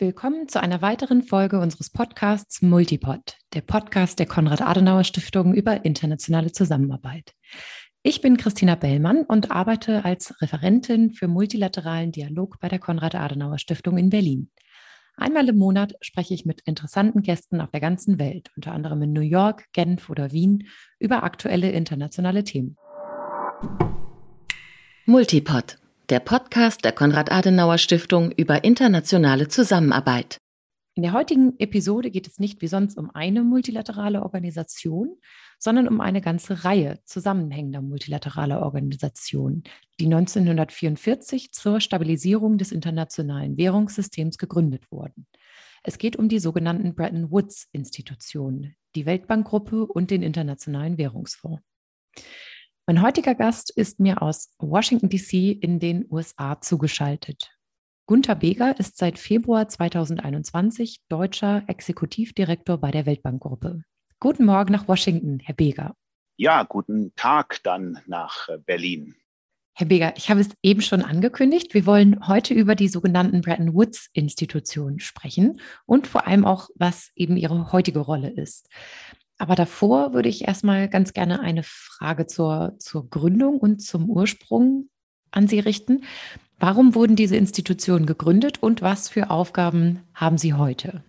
Willkommen zu einer weiteren Folge unseres Podcasts Multipod, der Podcast der Konrad-Adenauer-Stiftung über internationale Zusammenarbeit. Ich bin Christina Bellmann und arbeite als Referentin für multilateralen Dialog bei der Konrad-Adenauer-Stiftung in Berlin. Einmal im Monat spreche ich mit interessanten Gästen auf der ganzen Welt, unter anderem in New York, Genf oder Wien, über aktuelle internationale Themen. Multipod der Podcast der Konrad-Adenauer-Stiftung über internationale Zusammenarbeit. In der heutigen Episode geht es nicht wie sonst um eine multilaterale Organisation, sondern um eine ganze Reihe zusammenhängender multilateraler Organisationen, die 1944 zur Stabilisierung des internationalen Währungssystems gegründet wurden. Es geht um die sogenannten Bretton Woods-Institutionen, die Weltbankgruppe und den Internationalen Währungsfonds. Mein heutiger Gast ist mir aus Washington, DC in den USA zugeschaltet. Gunther Beger ist seit Februar 2021 deutscher Exekutivdirektor bei der Weltbankgruppe. Guten Morgen nach Washington, Herr Beger. Ja, guten Tag dann nach äh, Berlin. Herr Beger, ich habe es eben schon angekündigt. Wir wollen heute über die sogenannten Bretton Woods-Institutionen sprechen und vor allem auch, was eben ihre heutige Rolle ist. Aber davor würde ich erstmal ganz gerne eine Frage zur, zur Gründung und zum Ursprung an Sie richten. Warum wurden diese Institutionen gegründet und was für Aufgaben haben Sie heute?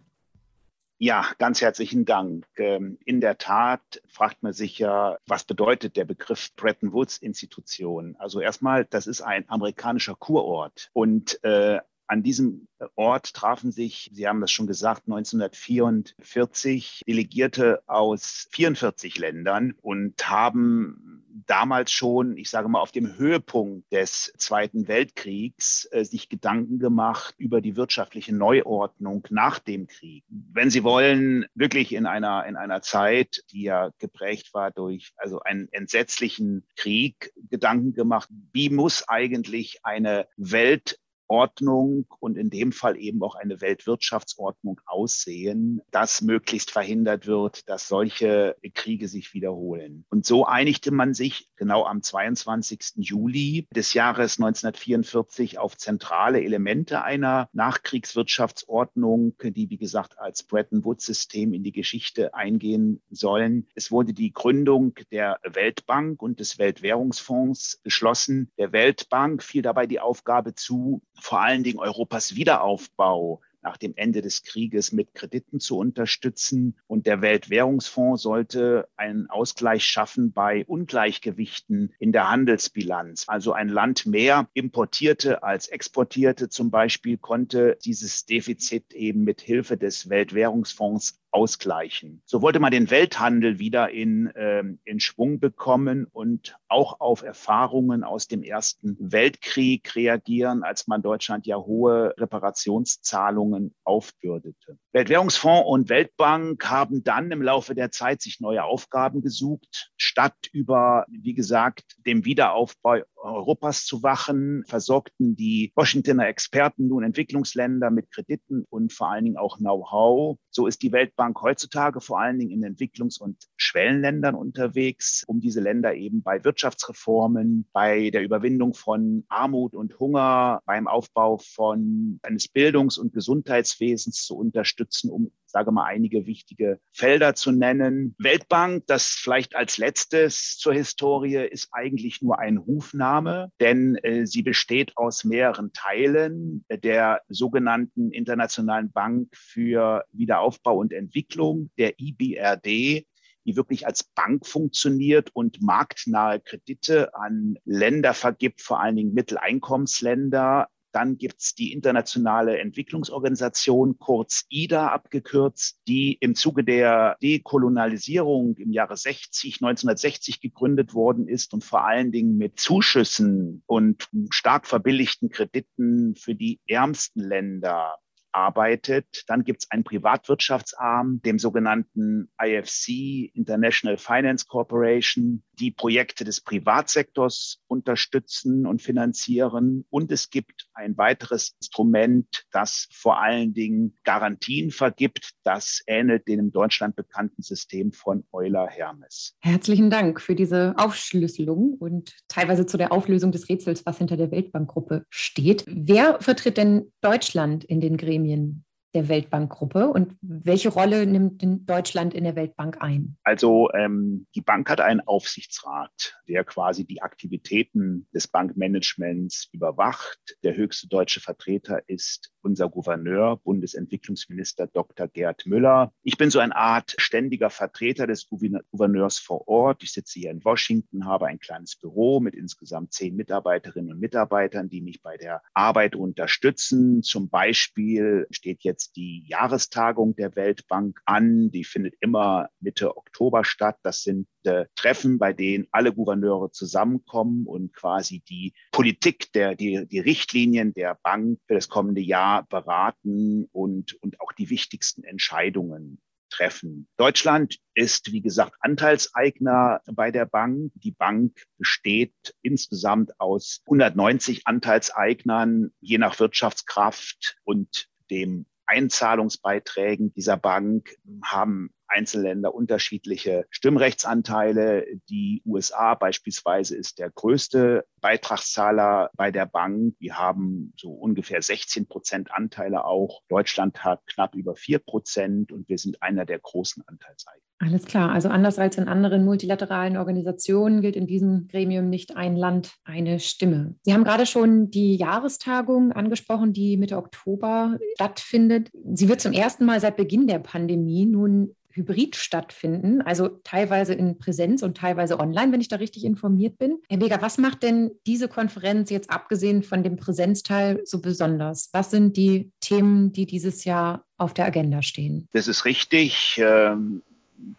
Ja, ganz herzlichen Dank. Ähm, in der Tat fragt man sich ja, was bedeutet der Begriff Bretton Woods Institution? Also erstmal, das ist ein amerikanischer Kurort und äh, an diesem Ort trafen sich, Sie haben das schon gesagt, 1944 Delegierte aus 44 Ländern und haben damals schon, ich sage mal, auf dem Höhepunkt des Zweiten Weltkriegs äh, sich Gedanken gemacht über die wirtschaftliche Neuordnung nach dem Krieg. Wenn Sie wollen, wirklich in einer, in einer Zeit, die ja geprägt war durch also einen entsetzlichen Krieg, Gedanken gemacht, wie muss eigentlich eine Welt Ordnung und in dem Fall eben auch eine Weltwirtschaftsordnung aussehen, dass möglichst verhindert wird, dass solche Kriege sich wiederholen. Und so einigte man sich genau am 22. Juli des Jahres 1944 auf zentrale Elemente einer Nachkriegswirtschaftsordnung, die, wie gesagt, als Bretton Woods-System in die Geschichte eingehen sollen. Es wurde die Gründung der Weltbank und des Weltwährungsfonds beschlossen. Der Weltbank fiel dabei die Aufgabe zu, vor allen Dingen Europas Wiederaufbau nach dem Ende des Krieges mit Krediten zu unterstützen. Und der Weltwährungsfonds sollte einen Ausgleich schaffen bei Ungleichgewichten in der Handelsbilanz. Also ein Land mehr importierte als exportierte zum Beispiel konnte dieses Defizit eben mit Hilfe des Weltwährungsfonds ausgleichen. So wollte man den Welthandel wieder in, ähm, in Schwung bekommen und auch auf Erfahrungen aus dem Ersten Weltkrieg reagieren, als man Deutschland ja hohe Reparationszahlungen aufbürdete. Weltwährungsfonds und Weltbank haben dann im Laufe der Zeit sich neue Aufgaben gesucht. Statt über, wie gesagt, dem Wiederaufbau Europas zu wachen, versorgten die Washingtoner Experten nun Entwicklungsländer mit Krediten und vor allen Dingen auch Know-how. So ist die Weltbank heutzutage vor allen Dingen in Entwicklungs- und Schwellenländern unterwegs, um diese Länder eben bei Wirtschaftsreformen, bei der Überwindung von Armut und Hunger, beim Aufbau von eines Bildungs- und Gesundheitswesens zu unterstützen, um sage mal, einige wichtige Felder zu nennen. Weltbank, das vielleicht als letztes zur Historie, ist eigentlich nur ein Rufname, denn äh, sie besteht aus mehreren Teilen der sogenannten Internationalen Bank für Wiederaufbau und Entwicklung, der IBRD, die wirklich als Bank funktioniert und marktnahe Kredite an Länder vergibt, vor allen Dingen Mitteleinkommensländer, dann gibt's die Internationale Entwicklungsorganisation, kurz IDA abgekürzt, die im Zuge der Dekolonialisierung im Jahre 60, 1960 gegründet worden ist und vor allen Dingen mit Zuschüssen und stark verbilligten Krediten für die ärmsten Länder arbeitet. Dann gibt es einen Privatwirtschaftsarm, dem sogenannten IFC, International Finance Corporation, die Projekte des Privatsektors unterstützen und finanzieren. Und es gibt ein weiteres Instrument, das vor allen Dingen Garantien vergibt. Das ähnelt dem in Deutschland bekannten System von Euler Hermes. Herzlichen Dank für diese Aufschlüsselung und teilweise zu der Auflösung des Rätsels, was hinter der Weltbankgruppe steht. Wer vertritt denn Deutschland in den Gremien? Der Weltbankgruppe und welche Rolle nimmt Deutschland in der Weltbank ein? Also ähm, die Bank hat einen Aufsichtsrat, der quasi die Aktivitäten des Bankmanagements überwacht. Der höchste deutsche Vertreter ist unser Gouverneur, Bundesentwicklungsminister Dr. Gerd Müller. Ich bin so eine Art ständiger Vertreter des Gouverneurs vor Ort. Ich sitze hier in Washington, habe ein kleines Büro mit insgesamt zehn Mitarbeiterinnen und Mitarbeitern, die mich bei der Arbeit unterstützen. Zum Beispiel steht jetzt die Jahrestagung der Weltbank an. Die findet immer Mitte Oktober statt. Das sind äh, Treffen, bei denen alle Gouverneure zusammenkommen und quasi die Politik, der, die, die Richtlinien der Bank für das kommende Jahr beraten und, und auch die wichtigsten Entscheidungen treffen. Deutschland ist, wie gesagt, Anteilseigner bei der Bank. Die Bank besteht insgesamt aus 190 Anteilseignern, je nach Wirtschaftskraft und dem Einzahlungsbeiträgen dieser Bank haben Einzelländer unterschiedliche Stimmrechtsanteile. Die USA beispielsweise ist der größte Beitragszahler bei der Bank. Wir haben so ungefähr 16 Prozent Anteile auch. Deutschland hat knapp über vier Prozent und wir sind einer der großen Anteilseigner. Alles klar. Also anders als in anderen multilateralen Organisationen gilt in diesem Gremium nicht ein Land, eine Stimme. Sie haben gerade schon die Jahrestagung angesprochen, die Mitte Oktober stattfindet. Sie wird zum ersten Mal seit Beginn der Pandemie nun hybrid stattfinden, also teilweise in Präsenz und teilweise online, wenn ich da richtig informiert bin. Herr Beger, was macht denn diese Konferenz jetzt abgesehen von dem Präsenzteil so besonders? Was sind die Themen, die dieses Jahr auf der Agenda stehen? Das ist richtig. Ähm,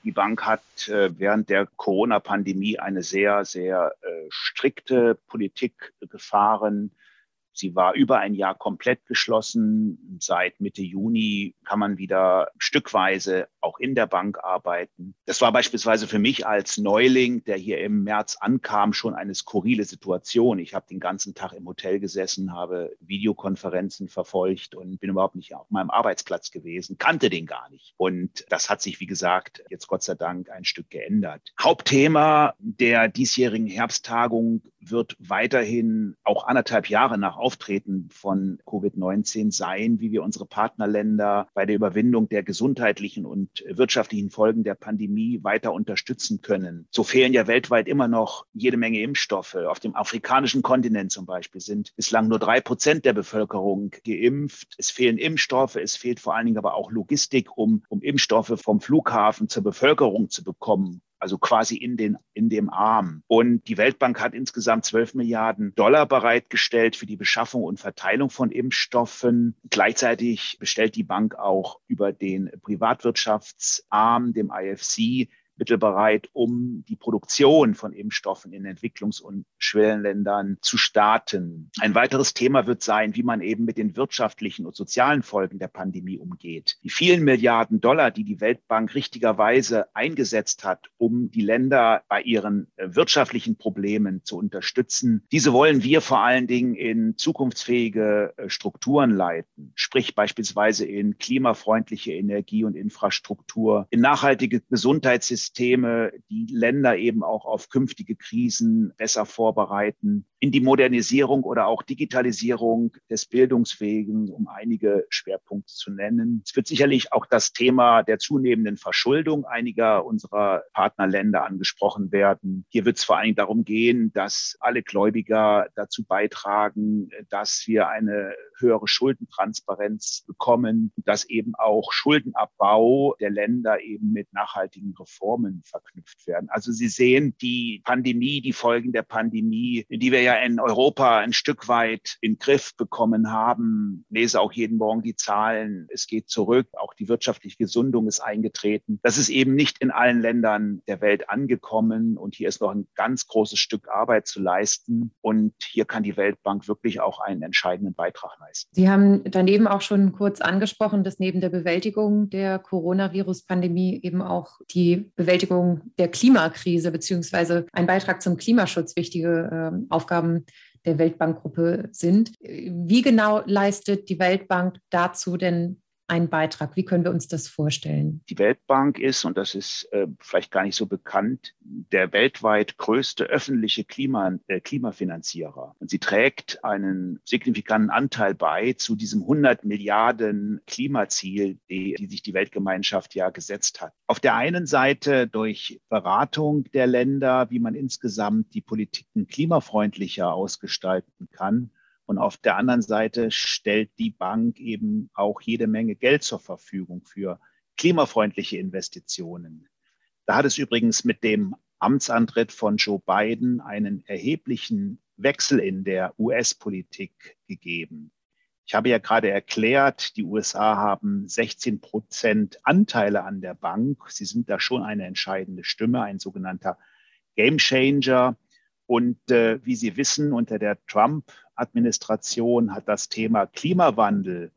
die Bank hat äh, während der Corona-Pandemie eine sehr, sehr äh, strikte Politik gefahren Sie war über ein Jahr komplett geschlossen. Seit Mitte Juni kann man wieder stückweise auch in der Bank arbeiten. Das war beispielsweise für mich als Neuling, der hier im März ankam, schon eine skurrile Situation. Ich habe den ganzen Tag im Hotel gesessen, habe Videokonferenzen verfolgt und bin überhaupt nicht auf meinem Arbeitsplatz gewesen, kannte den gar nicht. Und das hat sich, wie gesagt, jetzt Gott sei Dank ein Stück geändert. Hauptthema der diesjährigen Herbsttagung wird weiterhin auch anderthalb Jahre nach Auftreten von Covid-19 sein, wie wir unsere Partnerländer bei der Überwindung der gesundheitlichen und wirtschaftlichen Folgen der Pandemie weiter unterstützen können. So fehlen ja weltweit immer noch jede Menge Impfstoffe. Auf dem afrikanischen Kontinent zum Beispiel sind bislang nur drei Prozent der Bevölkerung geimpft. Es fehlen Impfstoffe, es fehlt vor allen Dingen aber auch Logistik, um, um Impfstoffe vom Flughafen zur Bevölkerung zu bekommen also quasi in, den, in dem Arm. Und die Weltbank hat insgesamt 12 Milliarden Dollar bereitgestellt für die Beschaffung und Verteilung von Impfstoffen. Gleichzeitig bestellt die Bank auch über den Privatwirtschaftsarm, dem IFC, Mittel bereit, um die Produktion von Impfstoffen in Entwicklungs- und Schwellenländern zu starten. Ein weiteres Thema wird sein, wie man eben mit den wirtschaftlichen und sozialen Folgen der Pandemie umgeht. Die vielen Milliarden Dollar, die die Weltbank richtigerweise eingesetzt hat, um die Länder bei ihren äh, wirtschaftlichen Problemen zu unterstützen, diese wollen wir vor allen Dingen in zukunftsfähige äh, Strukturen leiten, sprich beispielsweise in klimafreundliche Energie und Infrastruktur, in nachhaltige Gesundheitssysteme, Systeme, die Länder eben auch auf künftige Krisen besser vorbereiten, in die Modernisierung oder auch Digitalisierung des Bildungswegen, um einige Schwerpunkte zu nennen. Es wird sicherlich auch das Thema der zunehmenden Verschuldung einiger unserer Partnerländer angesprochen werden. Hier wird es vor Dingen darum gehen, dass alle Gläubiger dazu beitragen, dass wir eine höhere Schuldentransparenz bekommen, dass eben auch Schuldenabbau der Länder eben mit nachhaltigen Reformen verknüpft werden. Also Sie sehen die Pandemie, die Folgen der Pandemie, die wir ja in Europa ein Stück weit in Griff bekommen haben. Ich lese auch jeden Morgen die Zahlen. Es geht zurück. Auch die wirtschaftliche Gesundung ist eingetreten. Das ist eben nicht in allen Ländern der Welt angekommen. Und hier ist noch ein ganz großes Stück Arbeit zu leisten. Und hier kann die Weltbank wirklich auch einen entscheidenden Beitrag leisten. Sie haben daneben auch schon kurz angesprochen, dass neben der Bewältigung der Coronavirus-Pandemie eben auch die Bewältigung der Klimakrise beziehungsweise ein Beitrag zum Klimaschutz wichtige äh, Aufgaben der Weltbankgruppe sind. Wie genau leistet die Weltbank dazu denn ein Beitrag? Wie können wir uns das vorstellen? Die Weltbank ist, und das ist äh, vielleicht gar nicht so bekannt, der weltweit größte öffentliche Klima, äh, Klimafinanzierer. Und sie trägt einen signifikanten Anteil bei zu diesem 100 Milliarden Klimaziel, die, die sich die Weltgemeinschaft ja gesetzt hat. Auf der einen Seite durch Beratung der Länder, wie man insgesamt die Politiken klimafreundlicher ausgestalten kann. Und auf der anderen Seite stellt die Bank eben auch jede Menge Geld zur Verfügung für klimafreundliche Investitionen. Da hat es übrigens mit dem Amtsantritt von Joe Biden einen erheblichen Wechsel in der US-Politik gegeben. Ich habe ja gerade erklärt, die USA haben 16 Prozent Anteile an der Bank. Sie sind da schon eine entscheidende Stimme, ein sogenannter Gamechanger. Und äh, wie Sie wissen, unter der Trump-Administration hat das Thema Klimawandel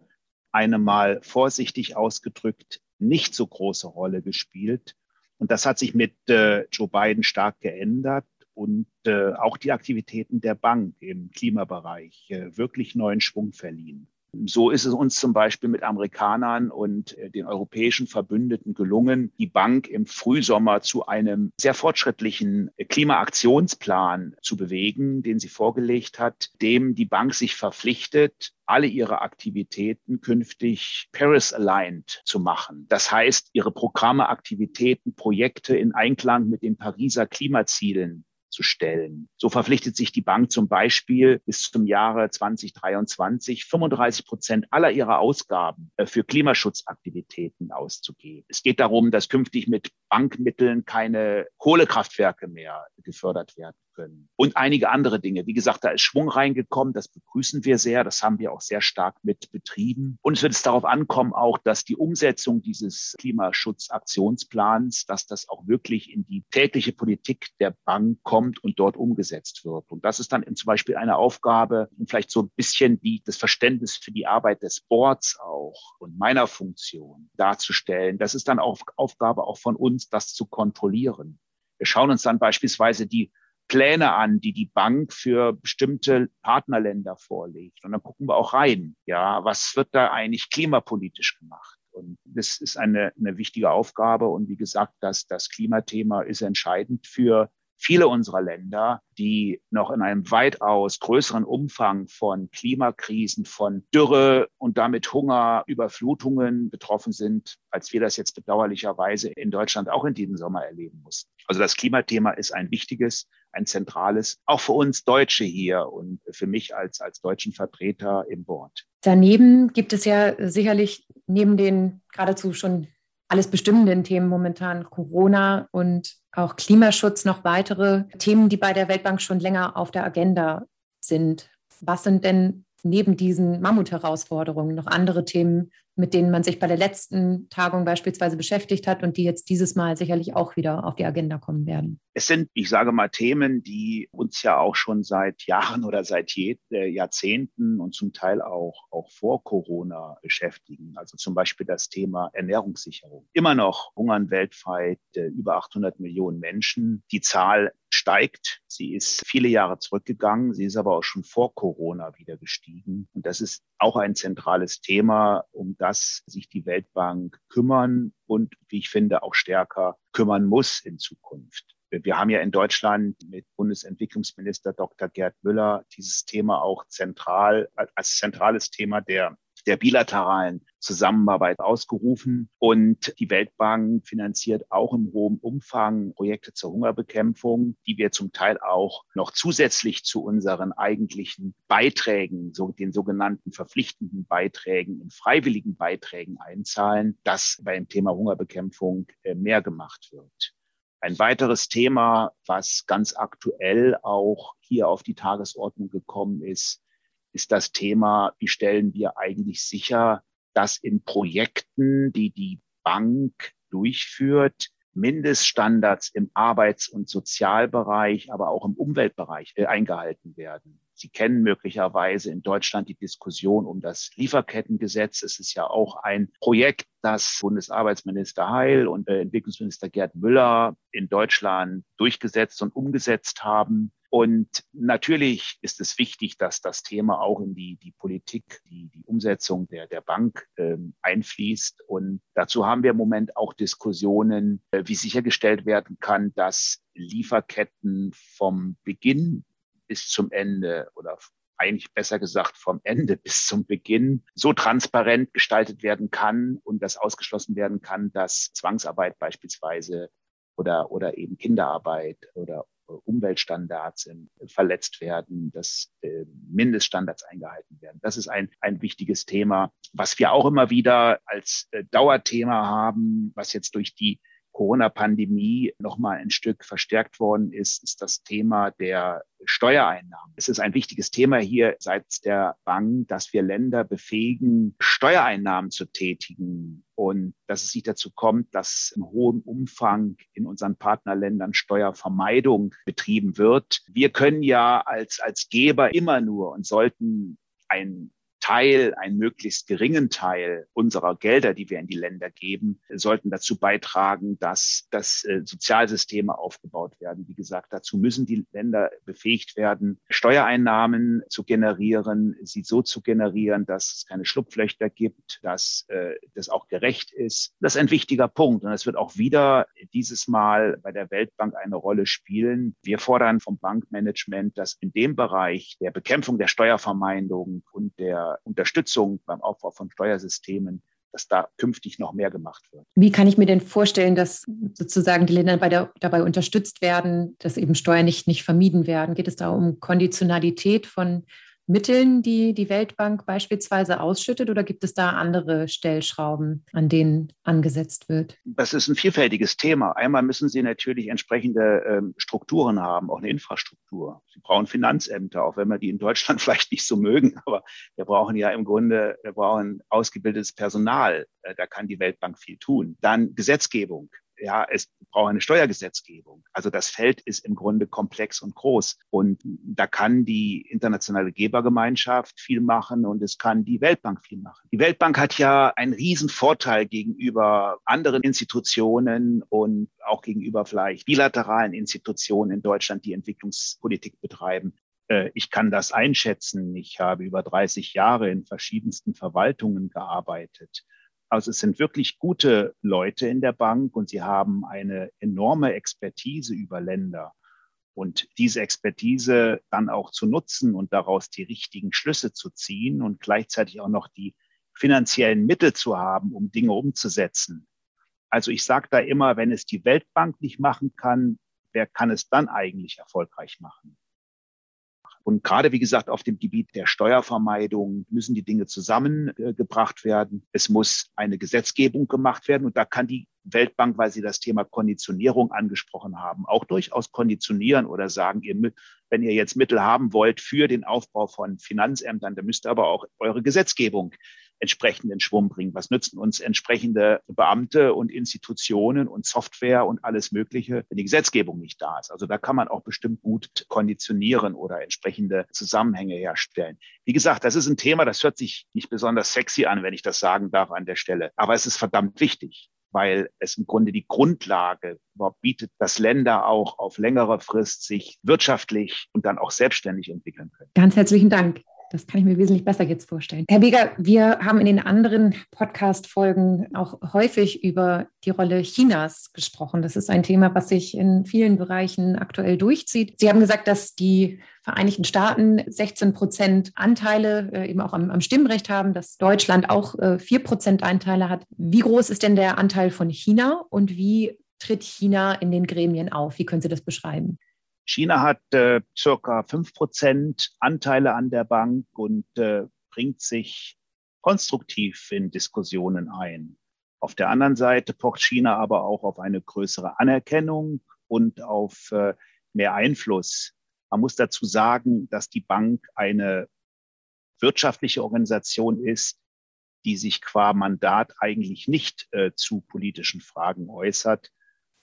eine mal vorsichtig ausgedrückt nicht so große Rolle gespielt. Und das hat sich mit äh, Joe Biden stark geändert und äh, auch die Aktivitäten der Bank im Klimabereich äh, wirklich neuen Schwung verliehen. So ist es uns zum Beispiel mit Amerikanern und äh, den europäischen Verbündeten gelungen, die Bank im Frühsommer zu einem sehr fortschrittlichen Klimaaktionsplan zu bewegen, den sie vorgelegt hat, dem die Bank sich verpflichtet, alle ihre Aktivitäten künftig Paris-aligned zu machen. Das heißt, ihre Programme, Aktivitäten, Projekte in Einklang mit den Pariser Klimazielen zu stellen. So verpflichtet sich die Bank zum Beispiel bis zum Jahre 2023 35 Prozent aller ihrer Ausgaben äh, für Klimaschutzaktivitäten auszugeben. Es geht darum, dass künftig mit Bankmitteln keine Kohlekraftwerke mehr gefördert werden können. Und einige andere Dinge. Wie gesagt, da ist Schwung reingekommen. Das begrüßen wir sehr. Das haben wir auch sehr stark mit betrieben. Und es wird es darauf ankommen, auch, dass die Umsetzung dieses Klimaschutzaktionsplans, dass das auch wirklich in die tägliche Politik der Bank kommt und dort umgesetzt wird. Und das ist dann zum Beispiel eine Aufgabe vielleicht so ein bisschen die, das Verständnis für die Arbeit des Boards auch und meiner Funktion darzustellen. Das ist dann auch Aufgabe auch von uns, das zu kontrollieren. Wir schauen uns dann beispielsweise die Pläne an, die die Bank für bestimmte Partnerländer vorlegt. Und dann gucken wir auch rein, ja, was wird da eigentlich klimapolitisch gemacht? Und das ist eine, eine wichtige Aufgabe. Und wie gesagt, das, das Klimathema ist entscheidend für viele unserer Länder, die noch in einem weitaus größeren Umfang von Klimakrisen, von Dürre und damit Hunger, Überflutungen betroffen sind, als wir das jetzt bedauerlicherweise in Deutschland auch in diesem Sommer erleben mussten. Also das Klimathema ist ein wichtiges, ein zentrales, auch für uns Deutsche hier und für mich als, als deutschen Vertreter im Board. Daneben gibt es ja sicherlich neben den geradezu schon alles bestimmenden Themen momentan Corona und auch Klimaschutz noch weitere Themen, die bei der Weltbank schon länger auf der Agenda sind. Was sind denn neben diesen Mammut-Herausforderungen noch andere Themen, mit denen man sich bei der letzten Tagung beispielsweise beschäftigt hat und die jetzt dieses Mal sicherlich auch wieder auf die Agenda kommen werden? Es sind, ich sage mal, Themen, die uns ja auch schon seit Jahren oder seit äh, Jahrzehnten und zum Teil auch, auch vor Corona beschäftigen. Also zum Beispiel das Thema Ernährungssicherung. Immer noch hungern weltweit äh, über 800 Millionen Menschen. Die Zahl steigt. Sie ist viele Jahre zurückgegangen. Sie ist aber auch schon vor Corona wieder gestiegen. Und das ist auch ein zentrales Thema, um das sich die Weltbank kümmern und, wie ich finde, auch stärker kümmern muss in Zukunft. Wir haben ja in Deutschland mit Bundesentwicklungsminister Dr. Gerd Müller dieses Thema auch zentral als zentrales Thema der der bilateralen Zusammenarbeit ausgerufen. Und die Weltbank finanziert auch im hohen Umfang Projekte zur Hungerbekämpfung, die wir zum Teil auch noch zusätzlich zu unseren eigentlichen Beiträgen, so den sogenannten verpflichtenden Beiträgen in freiwilligen Beiträgen einzahlen, dass beim Thema Hungerbekämpfung äh, mehr gemacht wird. Ein weiteres Thema, was ganz aktuell auch hier auf die Tagesordnung gekommen ist, ist das Thema, wie stellen wir eigentlich sicher, dass in Projekten, die die Bank durchführt, Mindeststandards im Arbeits- und Sozialbereich, aber auch im Umweltbereich äh, eingehalten werden. Sie kennen möglicherweise in Deutschland die Diskussion um das Lieferkettengesetz. Es ist ja auch ein Projekt, das Bundesarbeitsminister Heil und äh, Entwicklungsminister Gerd Müller in Deutschland durchgesetzt und umgesetzt haben. Und natürlich ist es wichtig, dass das Thema auch in die, die Politik, die, die Umsetzung der, der Bank ähm, einfließt. Und dazu haben wir im Moment auch Diskussionen, äh, wie sichergestellt werden kann, dass Lieferketten vom Beginn bis zum Ende oder eigentlich besser gesagt vom Ende bis zum Beginn so transparent gestaltet werden kann und das ausgeschlossen werden kann, dass Zwangsarbeit beispielsweise oder, oder eben Kinderarbeit oder Umweltstandards verletzt werden, dass äh, Mindeststandards eingehalten werden. Das ist ein, ein wichtiges Thema, was wir auch immer wieder als äh, Dauerthema haben, was jetzt durch die Corona-Pandemie nochmal ein Stück verstärkt worden ist, ist das Thema der Steuereinnahmen. Es ist ein wichtiges Thema hier seitens der Bank, dass wir Länder befähigen, Steuereinnahmen zu tätigen und dass es nicht dazu kommt, dass im hohen Umfang in unseren Partnerländern Steuervermeidung betrieben wird. Wir können ja als, als Geber immer nur und sollten ein Teil, einen möglichst geringen Teil unserer Gelder, die wir in die Länder geben, sollten dazu beitragen, dass, dass äh, Sozialsysteme aufgebaut werden. Wie gesagt, dazu müssen die Länder befähigt werden, Steuereinnahmen zu generieren, sie so zu generieren, dass es keine Schlupflöcher gibt, dass äh, das auch gerecht ist. Das ist ein wichtiger Punkt. Und es wird auch wieder dieses Mal bei der Weltbank eine Rolle spielen. Wir fordern vom Bankmanagement, dass in dem Bereich der Bekämpfung der Steuervermeidung und der Unterstützung beim Aufbau von Steuersystemen, dass da künftig noch mehr gemacht wird. Wie kann ich mir denn vorstellen, dass sozusagen die Länder der, dabei unterstützt werden, dass eben Steuern nicht, nicht vermieden werden? Geht es da um Konditionalität von Mitteln, die die Weltbank beispielsweise ausschüttet, oder gibt es da andere Stellschrauben, an denen angesetzt wird? Das ist ein vielfältiges Thema. Einmal müssen Sie natürlich entsprechende ähm, Strukturen haben, auch eine Infrastruktur. Sie brauchen Finanzämter, auch wenn wir die in Deutschland vielleicht nicht so mögen, aber wir brauchen ja im Grunde, wir brauchen ausgebildetes Personal. Äh, da kann die Weltbank viel tun. Dann Gesetzgebung ja, es braucht eine Steuergesetzgebung. Also das Feld ist im Grunde komplex und groß. Und da kann die internationale Gebergemeinschaft viel machen und es kann die Weltbank viel machen. Die Weltbank hat ja einen riesen Vorteil gegenüber anderen Institutionen und auch gegenüber vielleicht bilateralen Institutionen in Deutschland, die Entwicklungspolitik betreiben. Äh, ich kann das einschätzen. Ich habe über 30 Jahre in verschiedensten Verwaltungen gearbeitet. Also es sind wirklich gute Leute in der Bank und sie haben eine enorme Expertise über Länder. Und diese Expertise dann auch zu nutzen und daraus die richtigen Schlüsse zu ziehen und gleichzeitig auch noch die finanziellen Mittel zu haben, um Dinge umzusetzen. Also ich sage da immer, wenn es die Weltbank nicht machen kann, wer kann es dann eigentlich erfolgreich machen? Und gerade, wie gesagt, auf dem Gebiet der Steuervermeidung müssen die Dinge zusammengebracht werden. Es muss eine Gesetzgebung gemacht werden. Und da kann die Weltbank, weil Sie das Thema Konditionierung angesprochen haben, auch durchaus konditionieren oder sagen, ihr, wenn ihr jetzt Mittel haben wollt für den Aufbau von Finanzämtern, dann müsst ihr aber auch eure Gesetzgebung entsprechenden Schwung bringen. Was nützen uns entsprechende Beamte und Institutionen und Software und alles Mögliche, wenn die Gesetzgebung nicht da ist? Also da kann man auch bestimmt gut konditionieren oder entsprechende Zusammenhänge herstellen. Wie gesagt, das ist ein Thema, das hört sich nicht besonders sexy an, wenn ich das sagen darf an der Stelle. Aber es ist verdammt wichtig weil es im Grunde die Grundlage überhaupt bietet, dass Länder auch auf längere Frist sich wirtschaftlich und dann auch selbstständig entwickeln können. Ganz herzlichen Dank. Das kann ich mir wesentlich besser jetzt vorstellen. Herr Beger, wir haben in den anderen Podcast-Folgen auch häufig über die Rolle Chinas gesprochen. Das ist ein Thema, was sich in vielen Bereichen aktuell durchzieht. Sie haben gesagt, dass die Vereinigten Staaten 16 Prozent Anteile äh, eben auch am, am, Stimmrecht haben, dass Deutschland auch äh, 4 Prozent Anteile hat. Wie groß ist denn der Anteil von China und wie tritt China in den Gremien auf? Wie können Sie das beschreiben? China hat äh, circa fünf Prozent Anteile an der Bank und äh, bringt sich konstruktiv in Diskussionen ein. Auf der anderen Seite pocht China aber auch auf eine größere Anerkennung und auf äh, mehr Einfluss. Man muss dazu sagen, dass die Bank eine wirtschaftliche Organisation ist, die sich qua Mandat eigentlich nicht äh, zu politischen Fragen äußert,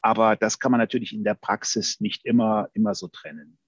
aber das kann man natürlich in der Praxis nicht immer, immer so trennen.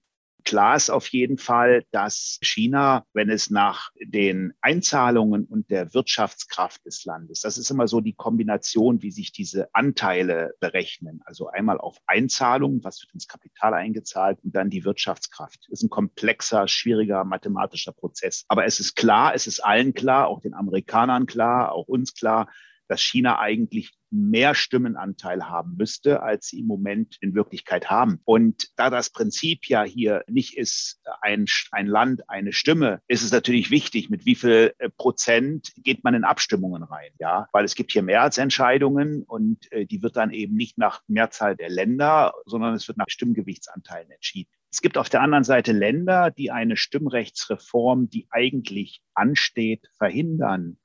Klar ist auf jeden Fall, dass China, wenn es nach den Einzahlungen und der Wirtschaftskraft des Landes, das ist immer so die Kombination, wie sich diese Anteile berechnen. Also einmal auf Einzahlungen, was wird ins Kapital eingezahlt und dann die Wirtschaftskraft. Das ist ein komplexer, schwieriger mathematischer Prozess. Aber es ist klar, es ist allen klar, auch den Amerikanern klar, auch uns klar, dass China eigentlich mehr Stimmenanteil haben müsste, als sie im Moment in Wirklichkeit haben. Und da das Prinzip ja hier nicht ist, ein, ein Land, eine Stimme, ist es natürlich wichtig, mit wie viel äh, Prozent geht man in Abstimmungen rein, ja, weil es gibt hier Mehrheitsentscheidungen und äh, die wird dann eben nicht nach Mehrzahl der Länder, sondern es wird nach Stimmgewichtsanteilen entschieden. Es gibt auf der anderen Seite Länder, die eine Stimmrechtsreform, die eigentlich ansteht, verhindern,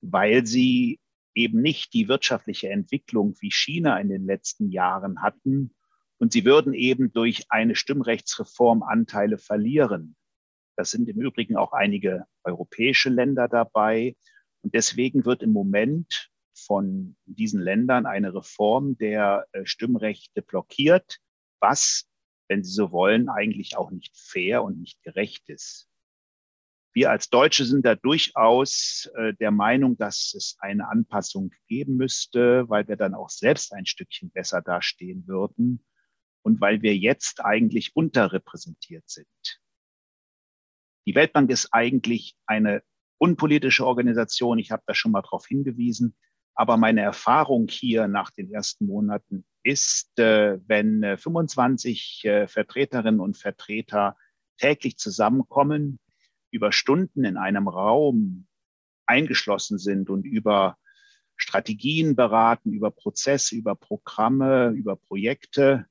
weil sie eben nicht die wirtschaftliche Entwicklung wie China in den letzten Jahren hatten. Und sie würden eben durch eine Stimmrechtsreform Anteile verlieren. Das sind im Übrigen auch einige europäische Länder dabei. Und deswegen wird im Moment von diesen Ländern eine Reform der äh, Stimmrechte blockiert, was, wenn Sie so wollen, eigentlich auch nicht fair und nicht gerecht ist. Wir als Deutsche sind da durchaus äh, der Meinung, dass es eine Anpassung geben müsste, weil wir dann auch selbst ein Stückchen besser dastehen würden und weil wir jetzt eigentlich unterrepräsentiert sind. Die Weltbank ist eigentlich eine unpolitische Organisation. Ich habe da schon mal darauf hingewiesen. Aber meine Erfahrung hier nach den ersten Monaten ist, äh, wenn 25 äh, Vertreterinnen und Vertreter täglich zusammenkommen, über Stunden in einem Raum eingeschlossen sind und über Strategien beraten, über Prozesse, über Programme, über Projekte,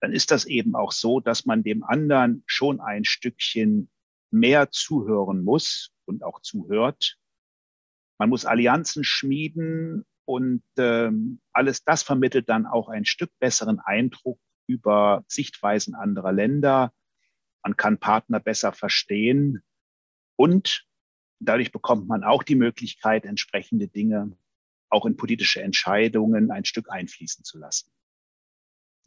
dann ist das eben auch so, dass man dem anderen schon ein Stückchen mehr zuhören muss und auch zuhört. Man muss Allianzen schmieden und ähm, alles das vermittelt dann auch ein Stück besseren Eindruck über Sichtweisen anderer Länder. Man kann Partner besser verstehen und dadurch bekommt man auch die Möglichkeit, entsprechende Dinge auch in politische Entscheidungen ein Stück einfließen zu lassen.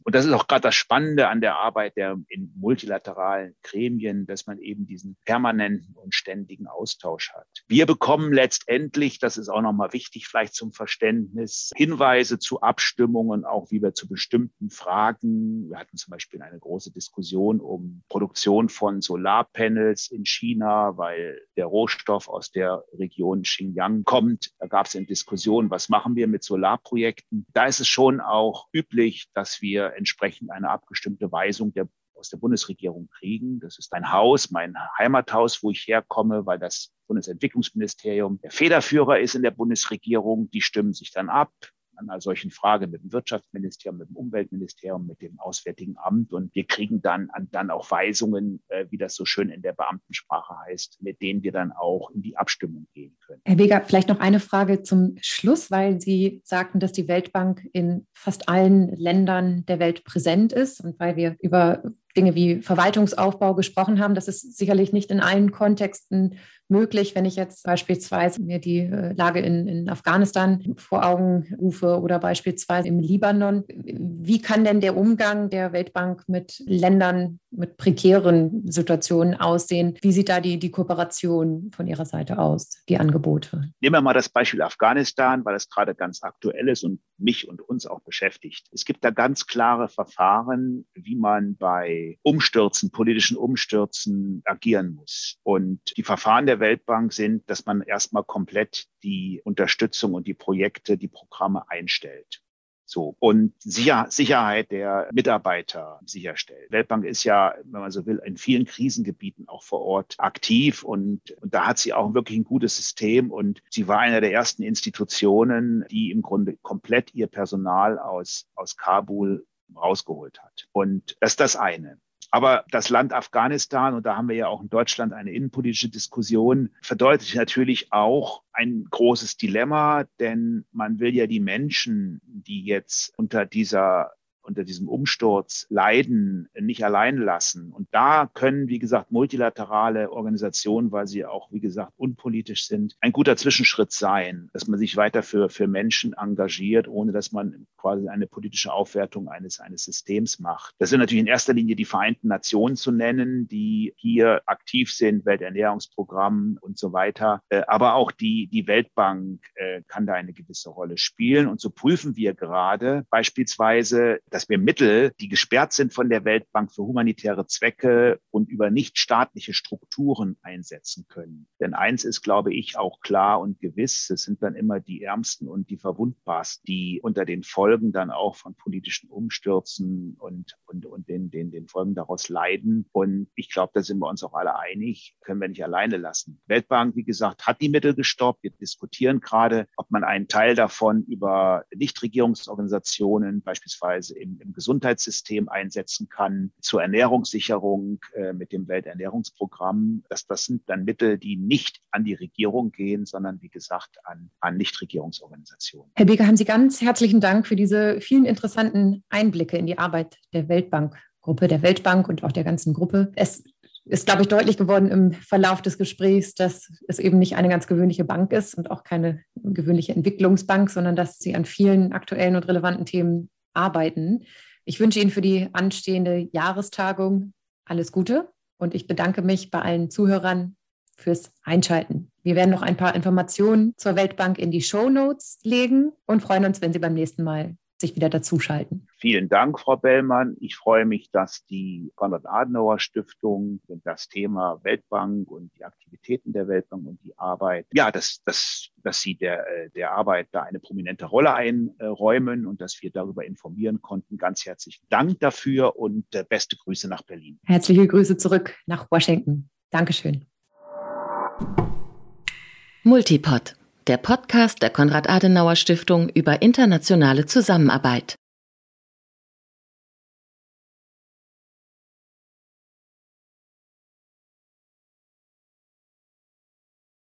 Und das ist auch gerade das Spannende an der Arbeit der in multilateralen Gremien, dass man eben diesen permanenten und ständigen Austausch hat. Wir bekommen letztendlich, das ist auch nochmal wichtig vielleicht zum Verständnis, Hinweise zu Abstimmungen, auch wie wir zu bestimmten Fragen, wir hatten zum Beispiel eine große Diskussion um Produktion von Solarpanels in China, weil der Rohstoff aus der Region Xinjiang kommt. Da gab es eine Diskussion, was machen wir mit Solarprojekten? Da ist es schon auch üblich, dass wir entsprechend eine abgestimmte Weisung der, aus der Bundesregierung kriegen. Das ist ein Haus, mein Heimathaus, wo ich herkomme, weil das Bundesentwicklungsministerium der Federführer ist in der Bundesregierung. Die stimmen sich dann ab an einer solchen Frage mit dem Wirtschaftsministerium, mit dem Umweltministerium, mit dem Auswärtigen Amt. Und wir kriegen dann, dann auch Weisungen, äh, wie das so schön in der Beamtensprache heißt, mit denen wir dann auch in die Abstimmung gehen können. Herr Weger, vielleicht noch eine Frage zum Schluss, weil Sie sagten, dass die Weltbank in fast allen Ländern der Welt präsent ist und weil wir über Dinge wie Verwaltungsaufbau gesprochen haben. Das ist sicherlich nicht in allen Kontexten möglich, wenn ich jetzt beispielsweise mir die äh, Lage in, in Afghanistan vor Augen rufe oder beispielsweise im Libanon. Wie kann denn der Umgang der Weltbank mit Ländern mit prekären Situationen aussehen? Wie sieht da die, die Kooperation von Ihrer Seite aus, die Angebote? Nehmen wir mal das Beispiel Afghanistan, weil es gerade ganz aktuell ist und mich und uns auch beschäftigt. Es gibt da ganz klare Verfahren, wie man bei Umstürzen, politischen Umstürzen agieren muss. Und die Verfahren der Weltbank sind, dass man erstmal komplett die Unterstützung und die Projekte, die Programme einstellt. So. Und Sicher Sicherheit der Mitarbeiter sicherstellt. Weltbank ist ja, wenn man so will, in vielen Krisengebieten auch vor Ort aktiv und, und da hat sie auch wirklich ein gutes System und sie war eine der ersten Institutionen, die im Grunde komplett ihr Personal aus, aus Kabul rausgeholt hat. Und das ist das eine. Aber das Land Afghanistan, und da haben wir ja auch in Deutschland eine innenpolitische Diskussion, verdeutlicht natürlich auch ein großes Dilemma, denn man will ja die Menschen, die jetzt unter dieser unter diesem Umsturz leiden, nicht allein lassen. Und da können, wie gesagt, multilaterale Organisationen, weil sie auch, wie gesagt, unpolitisch sind, ein guter Zwischenschritt sein, dass man sich weiter für, für Menschen engagiert, ohne dass man quasi eine politische Aufwertung eines, eines Systems macht. Das sind natürlich in erster Linie die Vereinten Nationen zu nennen, die hier aktiv sind, Welternährungsprogramm und so weiter. Äh, aber auch die, die Weltbank äh, kann da eine gewisse Rolle spielen. Und so prüfen wir gerade beispielsweise, dass wir Mittel, die gesperrt sind von der Weltbank für humanitäre Zwecke und über nichtstaatliche Strukturen einsetzen können. Denn eins ist, glaube ich, auch klar und gewiss, es sind dann immer die Ärmsten und die Verwundbarsten, die unter den Folgen dann auch von politischen Umstürzen und, und, und den, den, den Folgen daraus leiden. Und ich glaube, da sind wir uns auch alle einig, können wir nicht alleine lassen. Weltbank, wie gesagt, hat die Mittel gestoppt. Wir diskutieren gerade, ob man einen Teil davon über Nichtregierungsorganisationen, beispielsweise im, im Gesundheitssystem einsetzen kann, zur Ernährungssicherung äh, mit dem Welternährungsprogramm. Das, das sind dann Mittel, die nicht an die Regierung gehen, sondern wie gesagt an, an Nichtregierungsorganisationen. Herr Beker, haben Sie ganz herzlichen Dank für diese vielen interessanten Einblicke in die Arbeit der Weltbankgruppe, der Weltbank und auch der ganzen Gruppe. Es ist, glaube ich, deutlich geworden im Verlauf des Gesprächs, dass es eben nicht eine ganz gewöhnliche Bank ist und auch keine gewöhnliche Entwicklungsbank, sondern dass Sie an vielen aktuellen und relevanten Themen arbeiten. Ich wünsche Ihnen für die anstehende Jahrestagung alles Gute und ich bedanke mich bei allen Zuhörern fürs Einschalten. Wir werden noch ein paar Informationen zur Weltbank in die Show Notes legen und freuen uns, wenn Sie beim nächsten Mal sich wieder dazuschalten. Vielen Dank, Frau Bellmann. Ich freue mich, dass die Konrad-Adenauer-Stiftung das Thema Weltbank und die Aktivitäten der Weltbank und die Arbeit, ja, dass, dass, dass Sie der, äh, der Arbeit da eine prominente Rolle einräumen und dass wir darüber informieren konnten. Ganz herzlichen Dank dafür und äh, beste Grüße nach Berlin. Herzliche Grüße zurück nach Washington. Dankeschön. Multipod der Podcast der Konrad-Adenauer-Stiftung über internationale Zusammenarbeit.